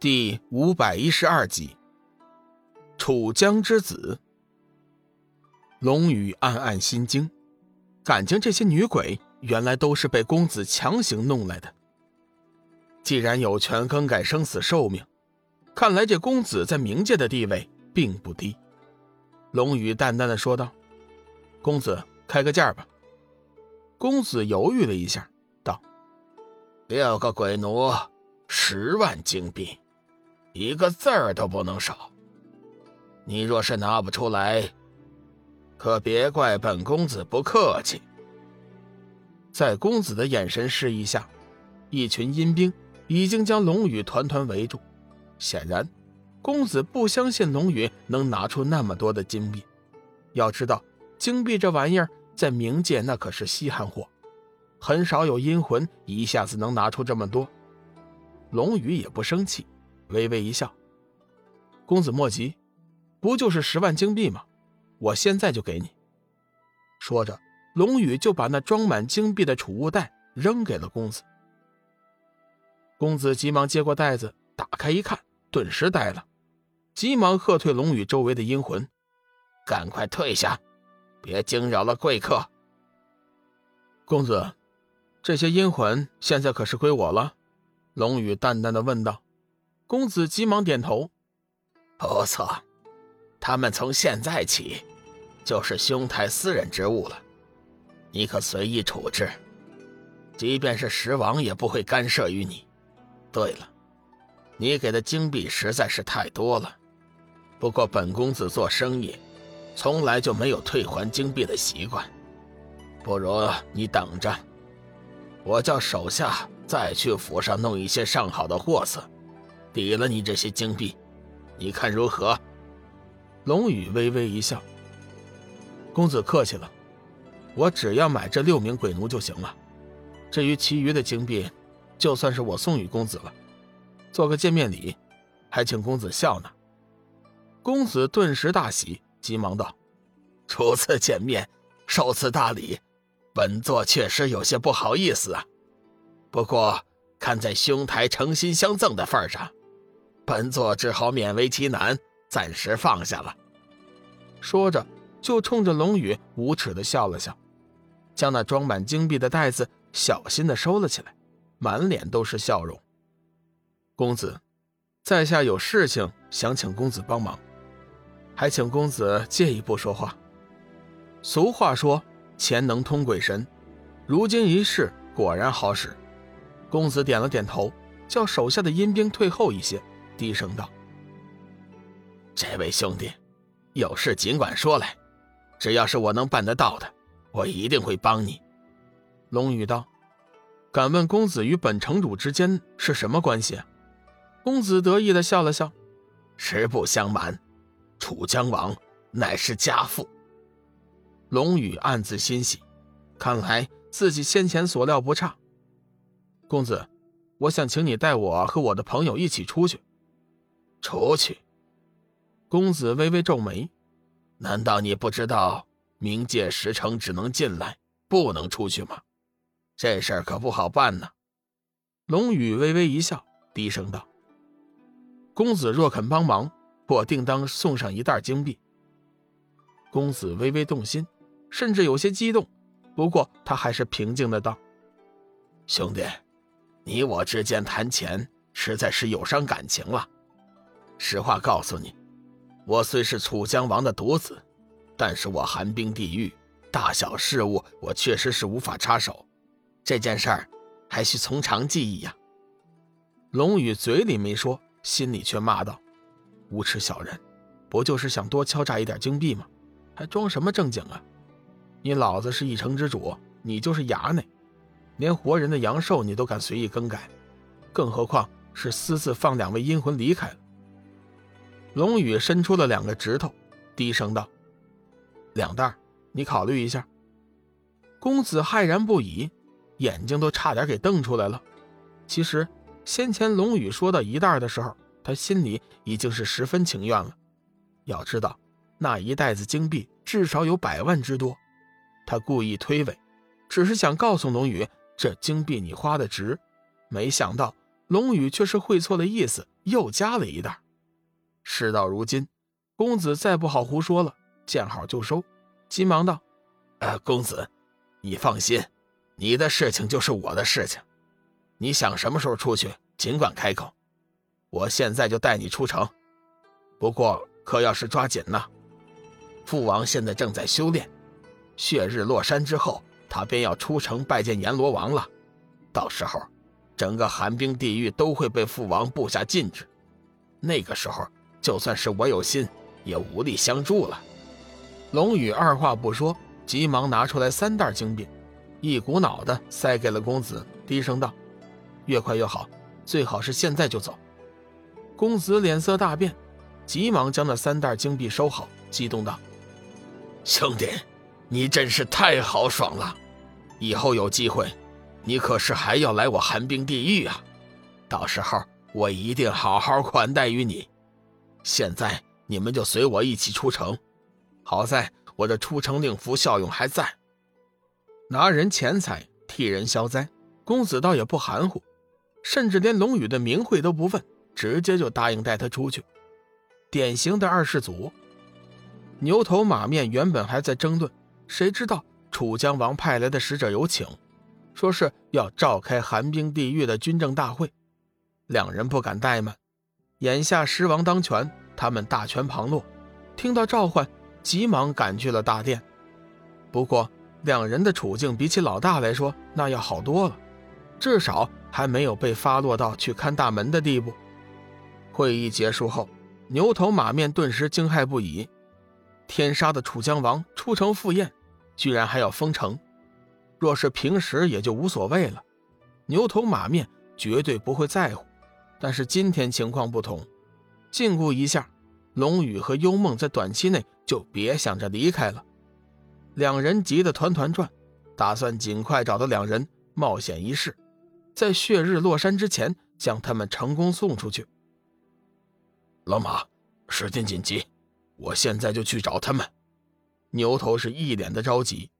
第五百一十二集，楚江之子。龙宇暗暗心惊，感情这些女鬼原来都是被公子强行弄来的。既然有权更改生死寿命，看来这公子在冥界的地位并不低。龙宇淡淡的说道：“公子开个价吧。”公子犹豫了一下，道：“六个鬼奴，十万金币。”一个字儿都不能少。你若是拿不出来，可别怪本公子不客气。在公子的眼神示意下，一群阴兵已经将龙宇团团围住。显然，公子不相信龙宇能拿出那么多的金币。要知道，金币这玩意儿在冥界那可是稀罕货，很少有阴魂一下子能拿出这么多。龙宇也不生气。微微一笑，公子莫急，不就是十万金币吗？我现在就给你。说着，龙宇就把那装满金币的储物袋扔给了公子。公子急忙接过袋子，打开一看，顿时呆了，急忙喝退龙宇周围的阴魂：“赶快退下，别惊扰了贵客。”公子，这些阴魂现在可是归我了。”龙宇淡淡的问道。公子急忙点头：“不错，他们从现在起就是兄台私人之物了，你可随意处置，即便是十王也不会干涉于你。对了，你给的金币实在是太多了，不过本公子做生意从来就没有退还金币的习惯，不如你等着，我叫手下再去府上弄一些上好的货色。”抵了你这些金币，你看如何？龙宇微微一笑：“公子客气了，我只要买这六名鬼奴就行了。至于其余的金币，就算是我送与公子了，做个见面礼，还请公子笑纳。”公子顿时大喜，急忙道：“初次见面，受此大礼，本座确实有些不好意思啊。不过看在兄台诚心相赠的份上。”本座只好勉为其难，暂时放下了。说着，就冲着龙宇无耻的笑了笑，将那装满金币的袋子小心的收了起来，满脸都是笑容。公子，在下有事情想请公子帮忙，还请公子借一步说话。俗话说钱能通鬼神，如今一试，果然好使。公子点了点头，叫手下的阴兵退后一些。低声道：“这位兄弟，有事尽管说来，只要是我能办得到的，我一定会帮你。”龙宇道：“敢问公子与本城主之间是什么关系？”公子得意的笑了笑：“实不相瞒，楚江王乃是家父。”龙宇暗自欣喜，看来自己先前所料不差。公子，我想请你带我和我的朋友一起出去。出去，公子微微皱眉，难道你不知道冥界石城只能进来，不能出去吗？这事儿可不好办呢。龙宇微微一笑，低声道：“公子若肯帮忙，我定当送上一袋金币。”公子微微动心，甚至有些激动，不过他还是平静的道：“兄弟，你我之间谈钱，实在是有伤感情了。”实话告诉你，我虽是楚江王的独子，但是我寒冰地狱，大小事务我确实是无法插手。这件事儿还需从长计议呀。龙宇嘴里没说，心里却骂道：“无耻小人，不就是想多敲诈一点金币吗？还装什么正经啊？你老子是一城之主，你就是衙内，连活人的阳寿你都敢随意更改，更何况是私自放两位阴魂离开了。”龙宇伸出了两个指头，低声道：“两袋，你考虑一下。”公子骇然不已，眼睛都差点给瞪出来了。其实先前龙宇说到一袋的时候，他心里已经是十分情愿了。要知道，那一袋子金币至少有百万之多。他故意推诿，只是想告诉龙宇，这金币你花的值。没想到龙宇却是会错了意思，又加了一袋。事到如今，公子再不好胡说了，见好就收，急忙道：“呃，公子，你放心，你的事情就是我的事情，你想什么时候出去，尽管开口，我现在就带你出城。不过可要是抓紧了，父王现在正在修炼，血日落山之后，他便要出城拜见阎罗王了，到时候。”整个寒冰地狱都会被父王布下禁制，那个时候，就算是我有心，也无力相助了。龙宇二话不说，急忙拿出来三袋金币，一股脑的塞给了公子，低声道：“越快越好，最好是现在就走。”公子脸色大变，急忙将那三袋金币收好，激动道：“兄弟，你真是太豪爽了！以后有机会。”你可是还要来我寒冰地狱啊！到时候我一定好好款待于你。现在你们就随我一起出城。好在我的出城令符效用还在，拿人钱财替人消灾。公子倒也不含糊，甚至连龙宇的名讳都不问，直接就答应带他出去。典型的二世祖。牛头马面原本还在争论，谁知道楚江王派来的使者有请。说是要召开寒冰地狱的军政大会，两人不敢怠慢。眼下狮王当权，他们大权旁落，听到召唤，急忙赶去了大殿。不过，两人的处境比起老大来说，那要好多了，至少还没有被发落到去看大门的地步。会议结束后，牛头马面顿时惊骇不已：天杀的楚江王出城赴宴，居然还要封城！若是平时也就无所谓了，牛头马面绝对不会在乎。但是今天情况不同，禁锢一下，龙宇和幽梦在短期内就别想着离开了。两人急得团团转，打算尽快找到两人，冒险一试，在血日落山之前将他们成功送出去。老马，时间紧急，我现在就去找他们。牛头是一脸的着急。